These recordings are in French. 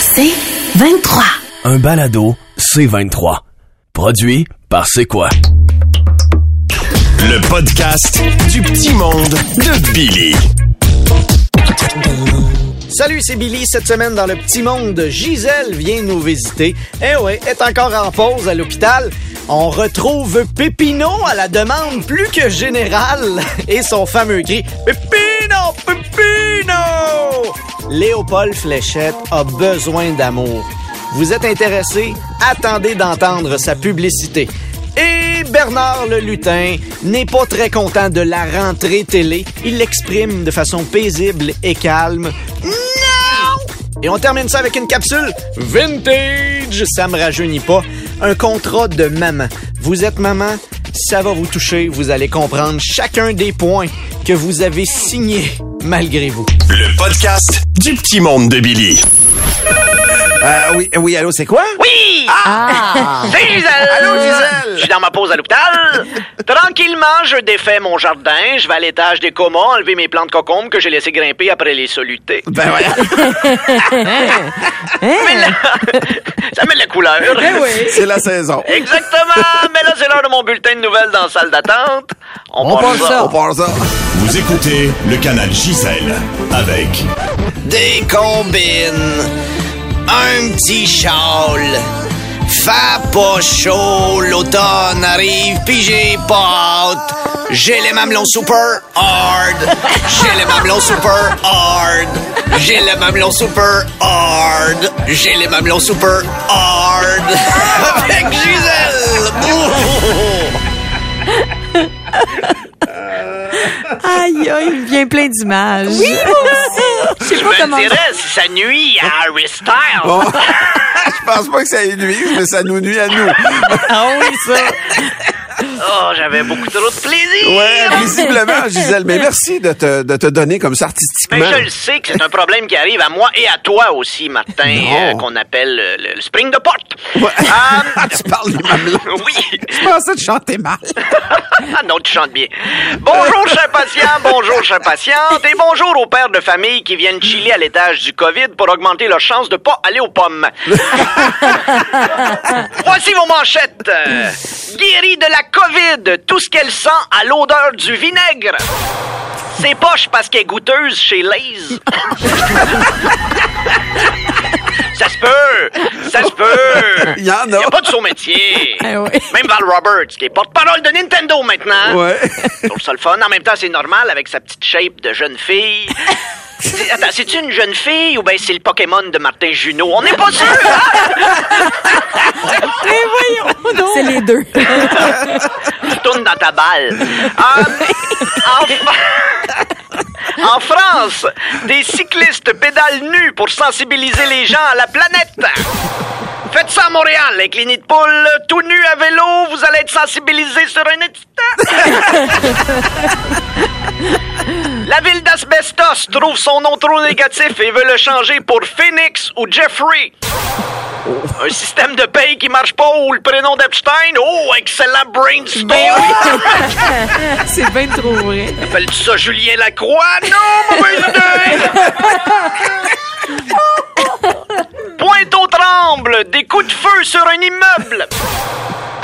C'est 23. Un balado C23. Produit par C'est quoi? Le podcast du petit monde de Billy. Salut, c'est Billy. Cette semaine, dans le petit monde, Gisèle vient nous visiter. Eh ouais, est encore en pause à l'hôpital. On retrouve Pépino à la demande plus que générale et son fameux cri Pépino, Léopold Fléchette a besoin d'amour. Vous êtes intéressé? Attendez d'entendre sa publicité. Et Bernard le lutin n'est pas très content de la rentrée télé. Il l'exprime de façon paisible et calme. Non! Et on termine ça avec une capsule vintage. Ça me rajeunit pas. Un contrat de maman. Vous êtes maman, ça va vous toucher. Vous allez comprendre chacun des points que vous avez signés malgré vous. Le podcast du petit monde de Billy. Euh, oui, oui, allô, c'est quoi? Oui! Ah! C'est Gisèle! Allô, Gisèle! Je suis dans ma pause à l'hôpital. Tranquillement, je défais mon jardin, je vais à l'étage des comas enlever mes plantes cocombes que j'ai laissées grimper après les solutés. Ben voilà. Mais là, ça met de la couleur. C'est la saison. Exactement! Mais là, c'est l'heure de mon bulletin de nouvelles dans la salle d'attente. On, part ça. On part ça. Vous écoutez le canal Gisèle avec Des combines, un petit châle. Fais pas chaud, l'automne arrive, pis j'ai pas hâte. J'ai les mamelons super hard. J'ai les mamelons super hard. J'ai les mamelons super hard. J'ai les mamelons super hard. Avec Gisèle. Aïe, aïe, il vient plein d'images. Oui, Je sais pas me comment. dirais si ça nuit à Harry Styles. Je pense pas que ça nuise, mais ça nous nuit à nous. Ah oui, ça. Oh, j'avais beaucoup trop de plaisir. Ouais, visiblement, Gisèle. Mais merci de te, de te donner comme ça artistiquement. Mais je le sais que c'est un problème qui arrive à moi et à toi aussi, Martin, euh, qu'on appelle euh, le, le spring de porte. Ouais. Ah, tu parles du mamelon. oui. Je pensais de chanter mal. Ah non, tu chantes bien. Bonjour, chers patients, bonjour, chers patientes, et bonjour aux pères de famille qui viennent chiller à l'étage du COVID pour augmenter leur chance de pas aller aux pommes. Voici vos manchettes. Euh, Guérie de la COVID, tout ce qu'elle sent à l'odeur du vinaigre. C'est poche parce qu'elle est goûteuse chez Lay's. Ça se peut! Ça se peut! Il y en a. Il a pas de saut-métier. Ah oui. Même Val Roberts, qui est porte-parole de Nintendo maintenant. Ouais. Je trouve ça le fun. En même temps, c'est normal avec sa petite shape de jeune fille. C'est- Attends, c'est-tu une jeune fille ou bien c'est le Pokémon de Martin Junot? On n'est pas sûr! hein? C'est les deux. Tourne dans ta balle. En, en Fra- en France, des cyclistes pédalent nus pour sensibiliser les gens à la planète. Faites ça à Montréal, les nids de poules, tout nu à vélo, vous allez être sensibilisés sur un instant. La ville d'Asbestos trouve son nom trop négatif et veut le changer pour Phoenix ou Jeffrey. Un système de paye qui marche pas ou le prénom d'Epstein? Oh, excellent brainstorm! C'est bien trop vrai. Appelle-tu ça Julien Lacroix? Non, mauvaise idée! Pointe-aux-Trembles, des coups de feu sur un immeuble.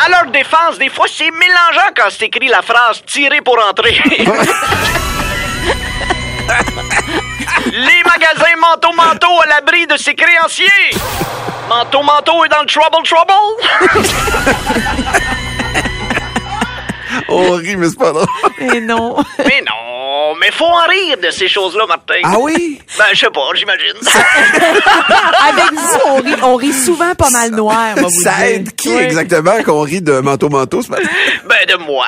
À leur défense, des fois, c'est mélangeant quand c'est écrit la phrase « tirer pour entrer ». Les magasins manteau-manteau à l'abri de ses créanciers. Manteau-manteau est dans le trouble trouble. On rit, mais c'est pas drôle. Et non. Mais non, mais faut en rire de ces choses-là, Martin. Ah oui? Ben, je sais pas, j'imagine. Avec vous, on rit, on rit souvent pas mal noir, moi, vous Ça dire. aide qui Oui. exactement qu'on rit de manteau-manteau? ce matin? Ben, de moi.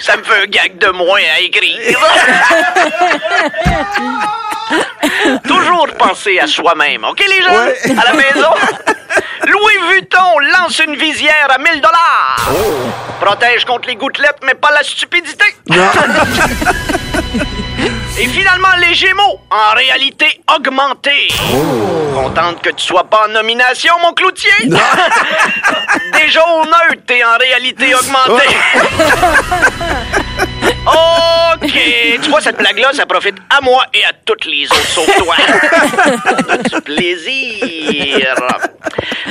Ça me fait un gag de moins à écrire. Toujours penser à soi-même. OK, les jeunes? À la maison? Louis Vuitton lance une visière à 1000 dollars. Protège contre les gouttelettes, mais pas la stupidité. Et finalement, les Gémeaux, en réalité augmentée. Contente que tu sois pas en nomination, mon cloutier? Déjà au neutre, t'es en réalité augmentée. OK. Tu vois, cette blague-là, ça profite à moi et à toutes les autres sauf toi. du plaisir?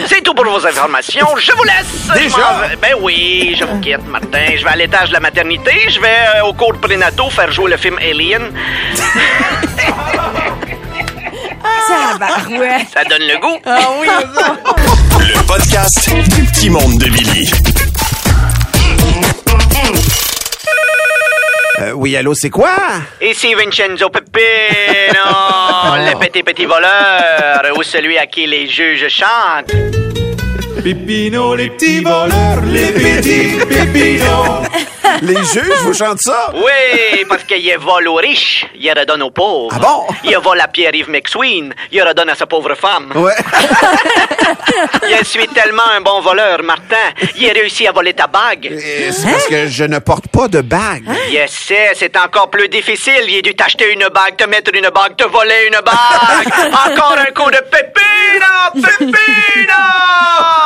C'est tout pour vos informations. Je vous laisse. Déjà? Je Ben oui, je vous quitte, Martin. Je vais à l'étage de la maternité. Je vais euh, au cours de prénato faire jouer le film Alien. Tabarouette. Ça donne le goût. Ah oui. Le podcast du petit monde de Billy. Euh, oui, allô, c'est quoi? Ici Vincenzo Pepino, le petit petit voleur, ou celui à qui les juges chantent. Pépino, les petits voleurs, les petits pépinos. Les juges vous chantent ça? Oui, parce qu'il vole aux riches, il redonne aux pauvres. Ah bon? Il vole à Pierre-Yves McSween, il redonne à sa pauvre femme. Ouais. Je suis tellement un bon voleur, Martin. Il a réussi à voler ta bague. C'est parce que je ne porte pas de bague. Je sais, c'est encore plus difficile. Il a dû t'acheter une bague, te mettre une bague, te voler une bague. Encore un coup de pépino, pépino!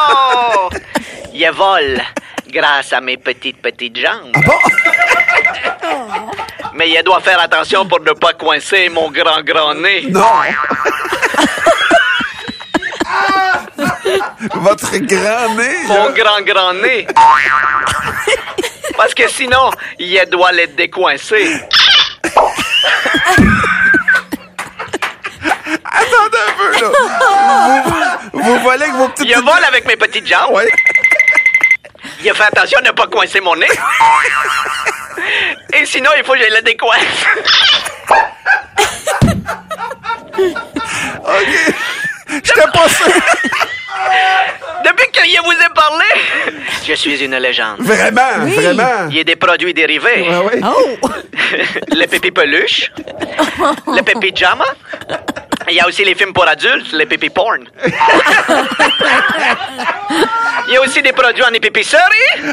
Il vole grâce à mes petites, petites jambes. Ah bon? Mais il doit faire attention pour ne pas coincer mon grand, grand nez. Non. Votre grand nez, Mon grand, grand nez. Parce que sinon, il doit le décoincer. Attendez un peu, là. Vous, vous volez avec vos petites... Il vole avec mes petites jambes. Ouais. Il a fait attention de ne pas coincer mon nez. Et sinon, il faut que je le décoince. OK. J'étais pas sûr. Depuis que je vous ai parlé, je suis une légende. Vraiment, vraiment. Il y a des produits dérivés. Ouais, ouais. Oh! le pépi peluche, le pépi jama. Il y a aussi les films pour adultes, les pépi porn. Il y a aussi des produits en épicerie.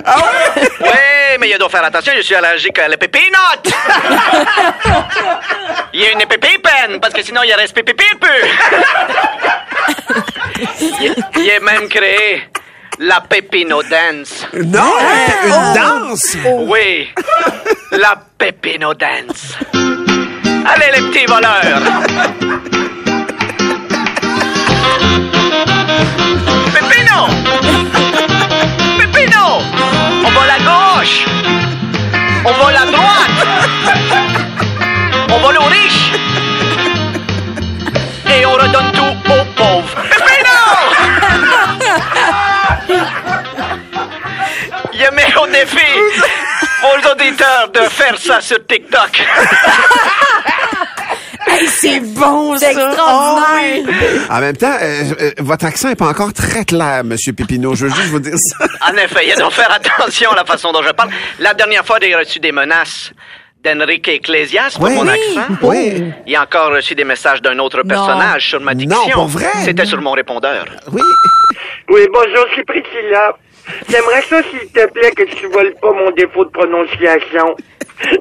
Ah ouais? Oui, mais il doit faire attention, je suis allergique à la pépinote. Il y a une pépipenne, parce que sinon il reste pépipipu. Il il a même créé la pépino dance. Non, une danse. Oui, la pépino dance. Allez les petits voleurs. On vole à droite! On vole aux riches! Et on redonne tout aux pauvres! Pépino! Il mis au défi vos auditeurs de faire ça sur TikTok. Hey, c'est bon, Ah C'est extraordinaire. En même temps, euh, euh, votre accent est pas encore très clair, Monsieur Pépino. Je veux juste vous dire ça. En effet, il doit faire attention à la façon dont je parle. La dernière fois, j'ai reçu des menaces d'Enrique Ecclesias pour Oui. mon accent. Oui. Il a encore reçu des messages d'un autre personnage sur ma diction. Non, pour vrai? C'était sur mon répondeur. Oui. Oui, bonjour, c'est Priscilla. J'aimerais ça, s'il te plaît, que tu voles pas mon défaut de prononciation.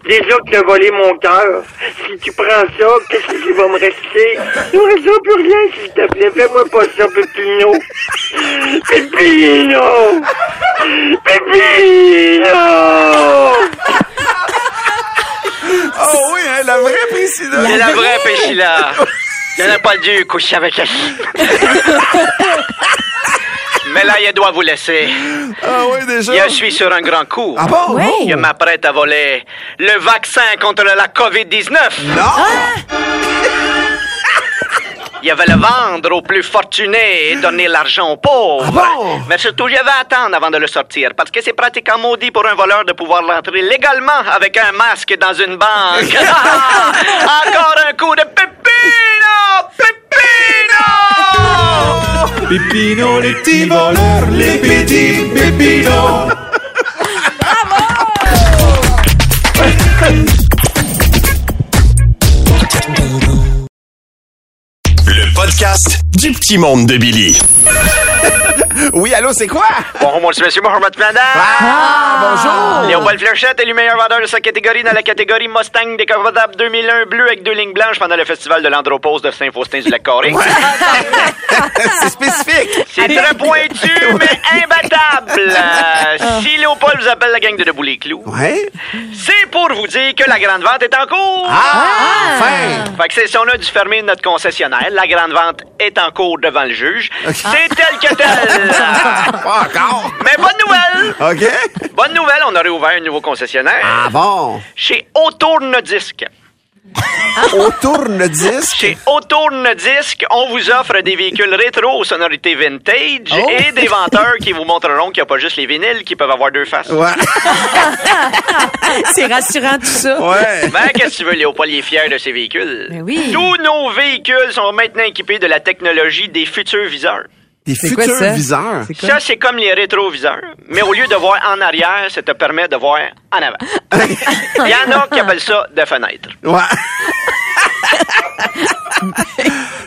Déjà que tu as volé mon cœur. Si tu prends ça, qu'est-ce qui va me rester? Il ne restera plus rien, s'il te plaît. Fais-moi pas ça, Pépino. Pépino! Pépino! Oh oui, hein, la vraie Priscilla. C'est la vraie Péchila. Je n'ai pas dû coucher avec elle. Mais là, il doit vous laisser. Ah oui, déjà. Je suis sur un grand coup. Ah bon? Oui. Je m'apprête à voler le vaccin contre la COVID-19. Non! Il va le vendre aux plus fortunés et donner l'argent aux pauvres. Ah bon? Mais surtout, je vais attendre avant de le sortir parce que c'est pratiquement maudit pour un voleur de pouvoir l'entrer légalement avec un masque dans une banque. Encore un coup de pépino! Pépino! Les petits voleurs, les petits pépinos. Le podcast du petit monde de Billy. Oui, allô, c'est quoi? Bonjour, monsieur, monsieur, bonjour, madame. Ah, bonjour. Léopold Fléchette est le meilleur vendeur de sa catégorie dans la catégorie Mustang décapotable 2001 bleu avec deux lignes blanches pendant le festival de l'Andropause de Saint-Faustin-du-Lac-Carré. c'est spécifique. C'est très pointu, mais imbattable. Euh, si Léopold vous appelle la gang de Debout les Clous, Ouais? c'est pour vous dire que la grande vente est en cours. Ah, enfin! Fait que c'est si on a dû fermer notre concessionnaire, la grande vente est en cours devant le juge. C'est tel que tel. Pas encore. Mais bonne nouvelle! OK? Bonne nouvelle, on a réouvert un nouveau concessionnaire. Ah bon? Chez Autourne-Disque. Au tourne-disque? Chez Autourne-Disque, on vous offre des véhicules rétro aux sonorités vintage Oh. et des venteurs qui vous montreront qu'il n'y a pas juste les vinyles qui peuvent avoir deux faces. Ouais. C'est rassurant tout ça. Ouais. Ben, qu'est-ce que tu veux, Léopold il est fier de ses véhicules? Ben oui. Tous nos véhicules sont maintenant équipés de la technologie des futurs viseurs. Des C'est quoi futurs ça? viseurs. Quoi? Ça, c'est comme les rétroviseurs, mais au lieu de voir en arrière, ça te permet de voir en avant. Il y en a qui appellent ça des fenêtres. Ouais.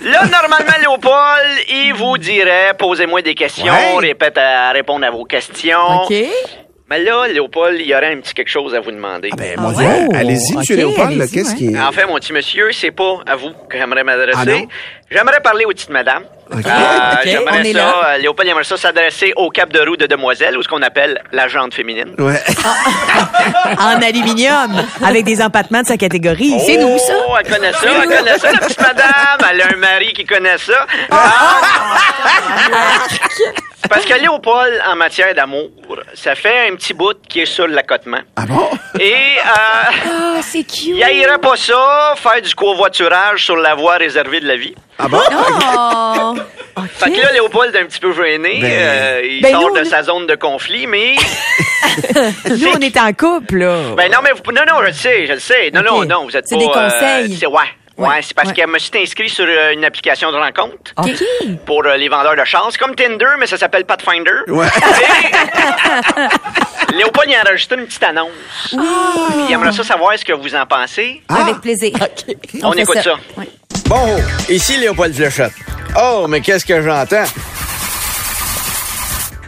Là, normalement, Léopold, il vous dirait, posez-moi des questions, Ouais. répète à répondre à vos questions. OK. Mais là, Léopold, il y aurait un petit quelque chose à vous demander. Ben, mon Ah Dieu. ouais? Allez-y, Oh, monsieur Léopold, qu'est-ce ouais. qui est. En fait, mon petit monsieur, c'est pas à vous que j'aimerais Ah m'adresser. non? J'aimerais parler aux petites madames. Ok. Euh, Ok, on j'aimerais est ça, là. euh, Léopold aimerait ça s'adresser au cap de roue de demoiselle, ou ce qu'on appelle la jante féminine. Ouais. En aluminium, avec des empattements de sa catégorie. C'est nous, ça. Oh, elle connaît ça, elle connaît ça, la petite madame. Elle a un mari qui connaît ça. Ah. Parce que Léopold, en matière d'amour, ça fait un petit bout qui est sur l'accotement. Ah bon? Et euh, Ah, c'est cute. il pas ça, faire du covoiturage sur la voie réservée de la vie. Ah bon? Oh. Fait que là, Léopold est un petit peu gêné. Ben- euh, il Ben, sort nous, de sa zone de conflit, mais... Nous, on est en couple, là. Ben non, mais vous, non, non, je le sais, je le sais. Non, non, non, vous êtes C'est des euh, conseils. c'est, ouais. Ouais, Ouais, c'est parce ouais. qu'elle me suis inscrit sur euh, une application de rencontre OK. pour euh, les vendeurs de chance, comme Tinder, mais ça s'appelle Pathfinder. Ouais. Et Léopold, il a enregistré une petite annonce. Puis il aimerait ça savoir ce que vous en pensez. Ah. Avec plaisir. On, fait écoute ça. Ouais. Bon, ici Léopold Fléchette. Oh, mais qu'est-ce que j'entends?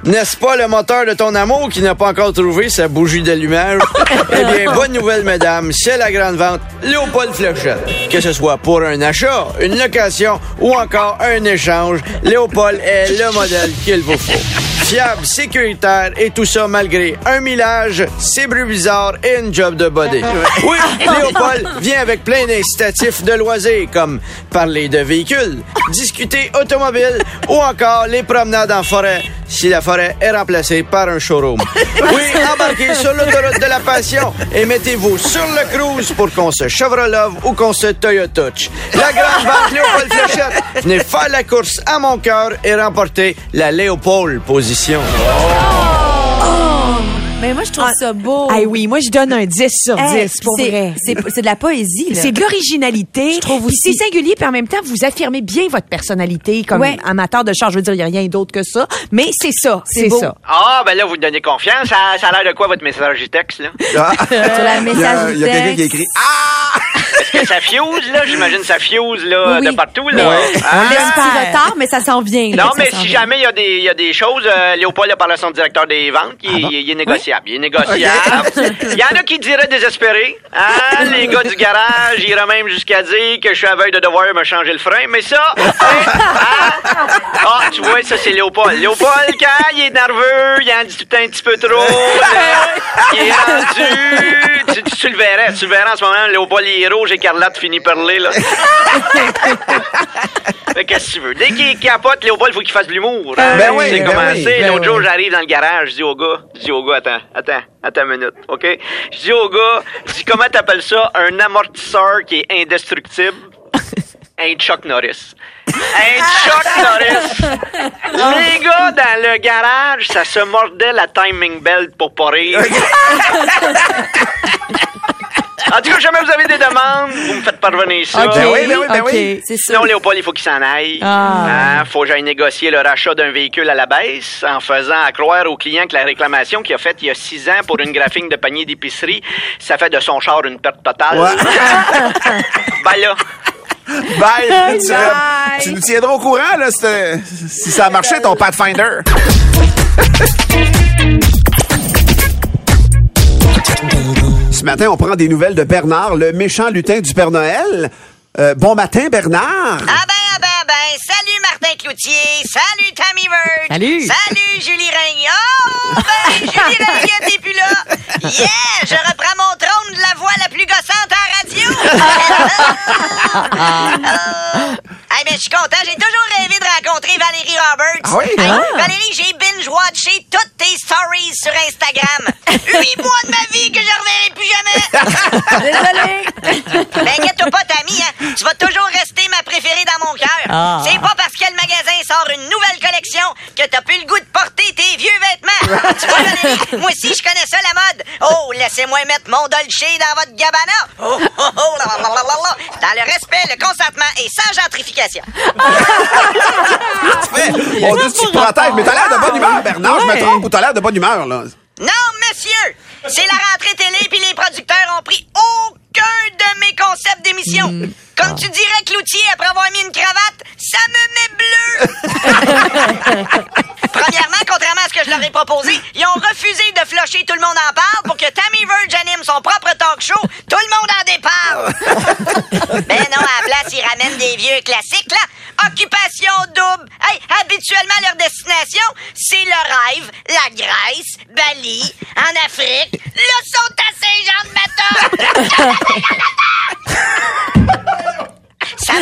N'est-ce pas le moteur de ton amour qui n'a pas encore trouvé sa bougie d'allumage? eh bien, bonne nouvelle, mesdames, c'est la grande vente Léopold Fléchette. Que ce soit pour un achat, une location ou encore un échange, Léopold est le modèle qu'il vous faut. Fiable, sécuritaire et tout ça malgré un millage, ses bruits bizarres et une job de body. Oui, Léopold vient avec plein d'incitatifs de loisirs comme parler de véhicules, discuter automobile ou encore les promenades en forêt si la forêt est remplacée par un showroom. Oui, embarquez sur l'autoroute de la passion et mettez-vous sur le cruise pour qu'on se Chevrolet ou qu'on se Toyota Touch. La grande vente Léopold Fléchette. Venez faire la course à mon cœur et remporter la Léopold position. 献火 Mais moi, je trouve ça beau. Ah oui, moi, je donne un 10 sur 10, Hey, pour c'est- vrai. C'est c'est de la poésie. là. C'est de l'originalité. Je trouve aussi. C'est singulier, puis en même temps, vous affirmez bien votre personnalité comme Ouais. amateur de char. Je veux dire, il n'y a rien d'autre que ça. Mais c'est ça, C'est c'est beau. ça. Ah, ben là, vous me donnez confiance. Ça, ça a l'air de quoi, votre message du texte, là? Ah. Sur la Il y a, message il y a quelqu'un qui écrit Ah! Est-ce que ça fuse, là? J'imagine ça fuse, là, Oui, de partout, là. On Hein? laisse un petit retard, mais ça s'en vient. là, Non, mais si vient. jamais il y, a des- il y a des choses, euh, Léopold a parlé à son directeur des ventes, il, il- il est négociable. Il est négociable. Il y en a qui diraient désespérés. Hein? Les gars du garage, iraient même jusqu'à dire que je suis à veille de devoir me changer le frein. Mais ça, hein? Ah, tu vois, ça, c'est Léopold. Léopold, quand il est nerveux, il en dit tout un petit peu trop. là. il est rendu. Tu, tu- tu le verrais. Tu le verrais en ce moment. Léopold, il est rouge, écarlate, finit par parler, là. Mais qu'est-ce que tu veux? Dès qu'il capote, Léopold, il faut qu'il fasse de l'humour. Hein? Ben oui, C'est ben commencé. oui, ben L'autre jour, oui. j'arrive dans le garage, je dis au gars, je dis au gars, attends, attends, attends une minute, OK? Je dis au gars, je dis, comment t'appelles ça? Un amortisseur qui est indestructible? Un Chuck Norris. Un Chuck Norris. Les gars, dans le garage, ça se mordait la timing belt pour pas rire. En tout cas, jamais vous avez des demandes, vous me faites parvenir ça. OK, Ben oui, ben oui, ben oui. C'est Sinon, sûr. Léopold, il faut qu'il s'en aille. Ah. Hein, faut que j'aille négocier le rachat d'un véhicule à la baisse en faisant à croire au client que la réclamation qu'il a faite il y a six ans pour une graphique de panier d'épicerie, ça fait de son char une perte totale. Ouais. ben là, Bye. Tu, Bye. tu nous tiendras au courant, là, si, si ça a marché, ton Pathfinder. matin, on prend des nouvelles de Bernard, le méchant lutin du Père Noël. Euh, bon matin, Bernard. Ah ben, ah ben, ah ben, salut Martin Cloutier, salut Tammy Bird. Salut. Salut Julie Régnier. Oh, ben, Julie Régnier, t'es plus là. Yeah, je reprends mon trône de la voix la plus gossante à la radio. Hey, mais je suis content, j'ai toujours rêvé de rencontrer Valérie Roberts. Ah oui? Hey, Ah. Valérie, j'ai binge-watché toutes tes stories sur Instagram. Huit mois de ma vie que je reverrai plus jamais. Désolée. Mais inquiète-toi pas, Tammy, hein. Tu vas toujours rester ma préférée dans mon cœur. Ah. C'est pas parce que le magasin sort une nouvelle collection que t'as plus le goût de porter tes vieux vêtements. tu vois, Valérie, moi aussi, je connais ça, la mode. Oh, laissez-moi mettre mon Dolce dans votre Gabbana. Oh, oh, oh, la, la, la, la, la. Dans le respect, le consentement et sans gentrification. On dit que tu te protèges, mais t'as l'air de bonne humeur, Bernard. Je me trompe ou t'as l'air de bonne humeur, là? Non, monsieur! C'est la rentrée télé, puis les producteurs ont pris aucun de mes concepts d'émission. Comme tu dirais, Cloutier, après avoir mis une cravate, ça me met bleu! Premièrement, contrairement à que je leur ai proposé, ils ont refusé de flusher Tout le monde en parle pour que Tammy Verge anime son propre talk show. Tout le monde en déparle! Ben non, à la place, ils ramènent des vieux classiques, là. Occupation double. Hey, habituellement, leur destination, c'est le rêve, la Grèce, Bali, en Afrique. Là, sont à Saint-Jean-de-Matin. Ça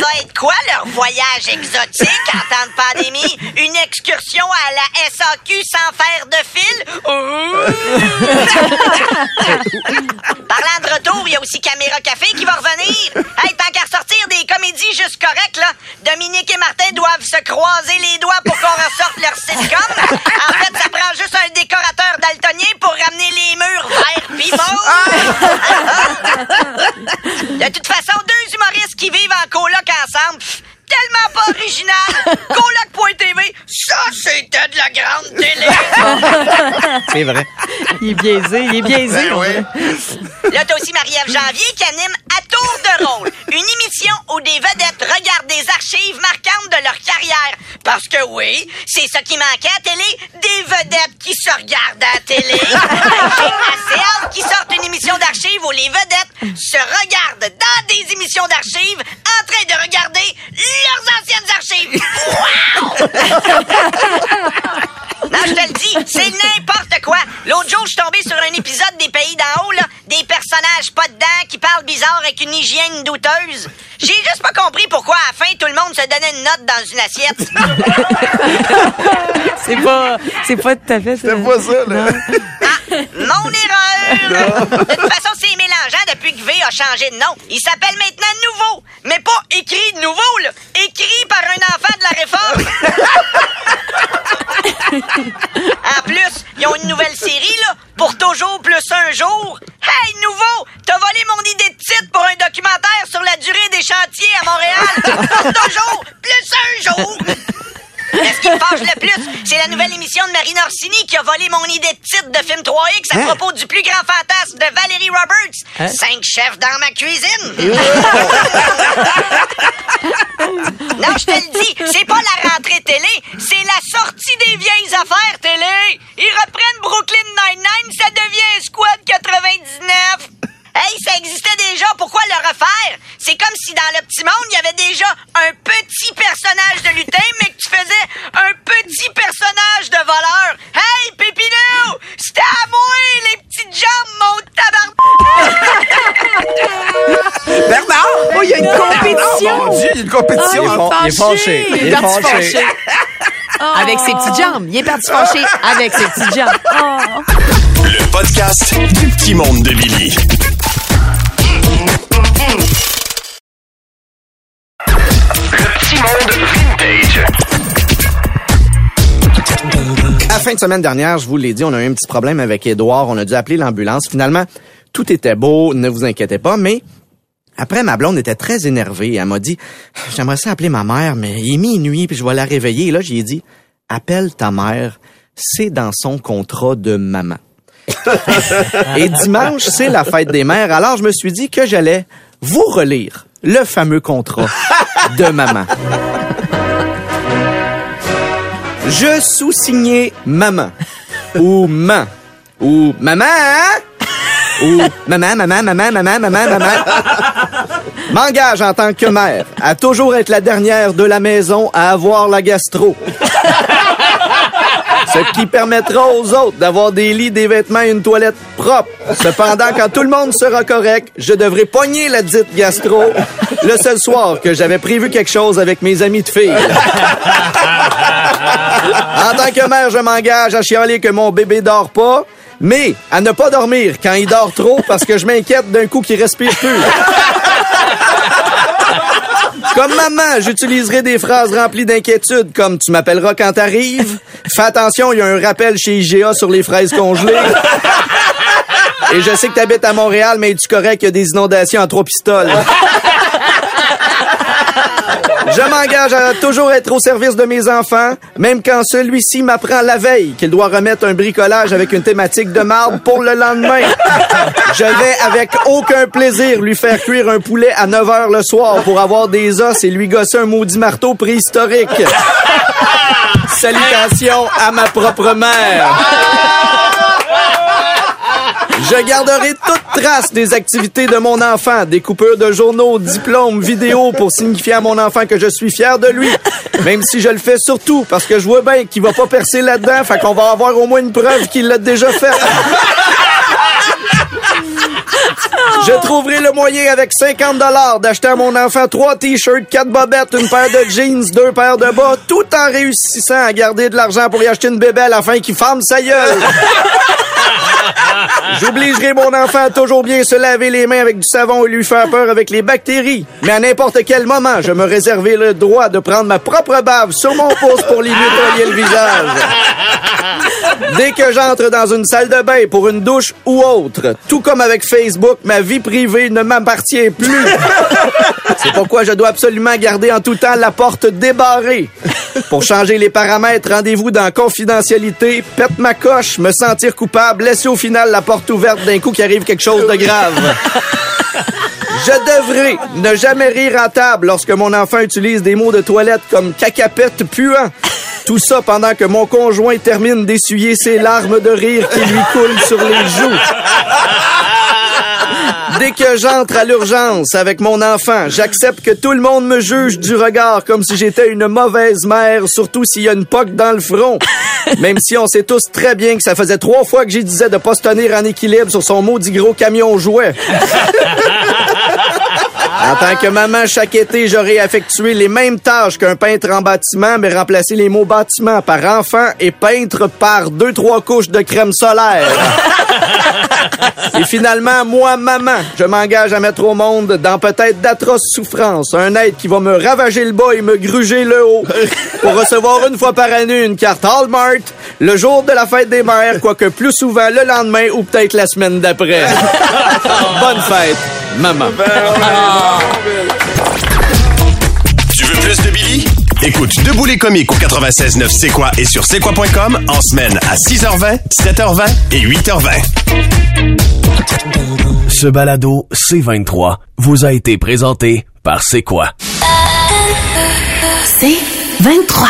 va être quoi leur voyage exotique en temps de pandémie? Une excursion à la SAQ sans faire de fil? Parlant de retour, il y a aussi Caméra Café qui va revenir. Hey, tant qu'à ressortir des comédies juste correctes, là, Dominique et Martin doivent se croiser les doigts pour qu'on ressorte leur sitcom. En fait, ça prend juste un décorateur daltonien pour ramener les murs verts pis. De toute façon, tellement pas original. Coloc.tv, ça c'était de la grande télé. C'est vrai. Il est biaisé, il est biaisé. Ben oui. Là, t'as aussi Marie-Ève Janvier qui anime À tour de rôle, une émission où des vedettes regardent des archives marquantes de leur carrière. Parce que oui, c'est ça qui manquait à la télé, des vedettes qui se regardent à la télé. J'ai assez hâte qu'ils sortent une émission d'archives où les vedettes se regardent dans des émissions d'archives en train de regarder leurs anciennes archives. Wow! Non, je te le dis, c'est n'importe quoi. L'autre jour, je suis tombé sur un épisode des Pays d'en haut, là. Des personnages pas dedans qui parlent bizarre avec une hygiène douteuse. J'ai juste pas compris pourquoi, à la fin, tout le monde se donnait une note dans une assiette. C'est pas, c'est pas tout à fait ça. C'est pas ça, là. Ah, mon erreur! De toute façon, c'est mélangeant depuis que V a changé de nom. Il s'appelle maintenant Nouveau, mais pas écrit Nouveau, là. Écrit par un enfant de la réforme. En plus, ils ont une nouvelle série, là, pour toujours plus un jour. Hey, Nouveau, t'as volé mon idée de titre pour un documentaire sur la durée des chantiers à Montréal. Pour toujours plus un jour. Mais ce qui me fâche le plus, c'est la nouvelle émission de Marine Orsini qui a volé mon idée de titre de film 3X à Hein? propos du plus grand fantasme de Valérie Roberts. Hein? Cinq chefs dans ma cuisine. non, je te le dis, c'est pas la rentrée télé, c'est la sortie des vieilles affaires télé. Ils reprennent Brooklyn Nine-Nine, ça devient Squad 99. Hey, ça existait déjà, pourquoi le refaire? C'est comme si dans le petit monde, il y avait déjà un petit personnage de lutin, mais que tu faisais un petit personnage de voleur. Hey, Pépinou! C'était à moi, les petites jambes, mon tabac! Bernard! Oh, il y a une compétition. Oh, mon Dieu, il y a une compétition. Il est fâ- il est fâché. Il Il est fâché. Avec ses petites jambes. Il est parti fâché avec ses petites jambes. Le podcast du petit monde de Billy. La fin de semaine dernière, je vous l'ai dit, on a eu un petit problème avec Édouard. On a dû appeler l'ambulance. Finalement, tout était beau, ne vous inquiétez pas, mais après, ma blonde était très énervée. Elle m'a dit, j'aimerais ça appeler ma mère, mais il est minuit, puis je vais la réveiller. Et là, j'ai dit, appelle ta mère, c'est dans son contrat de maman. Et dimanche, c'est la fête des mères. Alors, je me suis dit que j'allais vous relire le fameux contrat de maman. Je sous-signais maman. Ou man. Ou maman, hein? Ou maman, maman, maman, maman, maman, maman. M'engage en tant que mère à toujours être la dernière de la maison à avoir la gastro. Ce qui permettra aux autres d'avoir des lits, des vêtements et une toilette propre. Cependant, quand tout le monde sera correct, je devrai pogner la dite gastro le seul soir que j'avais prévu quelque chose avec mes amis de filles. En tant que mère, je m'engage à chialer que mon bébé dort pas, mais à ne pas dormir quand il dort trop parce que je m'inquiète d'un coup qu'il respire plus. Comme maman, j'utiliserai des phrases remplies d'inquiétude comme tu m'appelleras quand t'arrives. Fais attention, il y a un rappel chez IGA sur les fraises congelées. Et je sais que t'habites à Montréal, mais es-tu correct? Qu'il y a des inondations à trois pistoles? Je m'engage à toujours être au service de mes enfants, même quand celui-ci m'apprend la veille qu'il doit remettre un bricolage avec une thématique de marbre pour le lendemain. Je vais avec aucun plaisir lui faire cuire un poulet à 9 heures le soir pour avoir des os et lui gosser un maudit marteau préhistorique. Salutations à ma propre mère. Je garderai toute trace des activités de mon enfant, des coupures de journaux, diplômes, vidéos pour signifier à mon enfant que je suis fier de lui. Même si je le fais surtout parce que je vois bien qu'il va pas percer là-dedans, fait qu'on va avoir au moins une preuve qu'il l'a déjà fait. Je trouverai le moyen avec 50 dollars d'acheter à mon enfant trois t-shirts, quatre bobettes, une paire de jeans, deux paires de bas, tout en réussissant à garder de l'argent pour y acheter une bébelle afin qu'il ferme sa gueule. J'obligerai mon enfant à toujours bien se laver les mains avec du savon et lui faire peur avec les bactéries. Mais à n'importe quel moment, je me réserverai le droit de prendre ma propre bave sur mon pouce pour lui nettoyer le visage. Dès que j'entre dans une salle de bain pour une douche ou autre, tout comme avec Facebook, ma vie privée ne m'appartient plus. C'est pourquoi je dois absolument garder en tout temps la porte débarrée. Pour changer les paramètres, rendez-vous dans confidentialité, pète ma coche, me sentir coupable, laisser au final la porte ouverte d'un coup qui arrive quelque chose de grave. Je devrais ne jamais rire à table lorsque mon enfant utilise des mots de toilette comme cacapette puant. Tout ça pendant que mon conjoint termine d'essuyer ses larmes de rire qui lui coulent sur les joues. Dès que j'entre à l'urgence avec mon enfant, j'accepte que tout le monde me juge du regard comme si j'étais une mauvaise mère, surtout s'il y a une poque dans le front. Même si on sait tous très bien que ça faisait trois fois que j'y disais de pas se tenir en équilibre sur son maudit gros camion jouet. En tant que maman, chaque été, j'aurais effectué les mêmes tâches qu'un peintre en bâtiment, mais remplacé les mots bâtiment par enfant et peintre par deux, trois couches de crème solaire. Et finalement, moi, maman, je m'engage à mettre au monde, dans peut-être d'atroces souffrances, un être qui va me ravager le bas et me gruger le haut pour recevoir une fois par année une carte Hallmark le jour de la fête des mères, quoique plus souvent le lendemain ou peut-être la semaine d'après. Bonne fête, maman. Tu veux plus de Billy? Écoute Debout les comiques au 96.9 C'est quoi et sur c'est quoi.com en semaine à 6h20, 7h20 et 8h20. Ce balado C23 vous a été présenté par C'est quoi? C'est 23.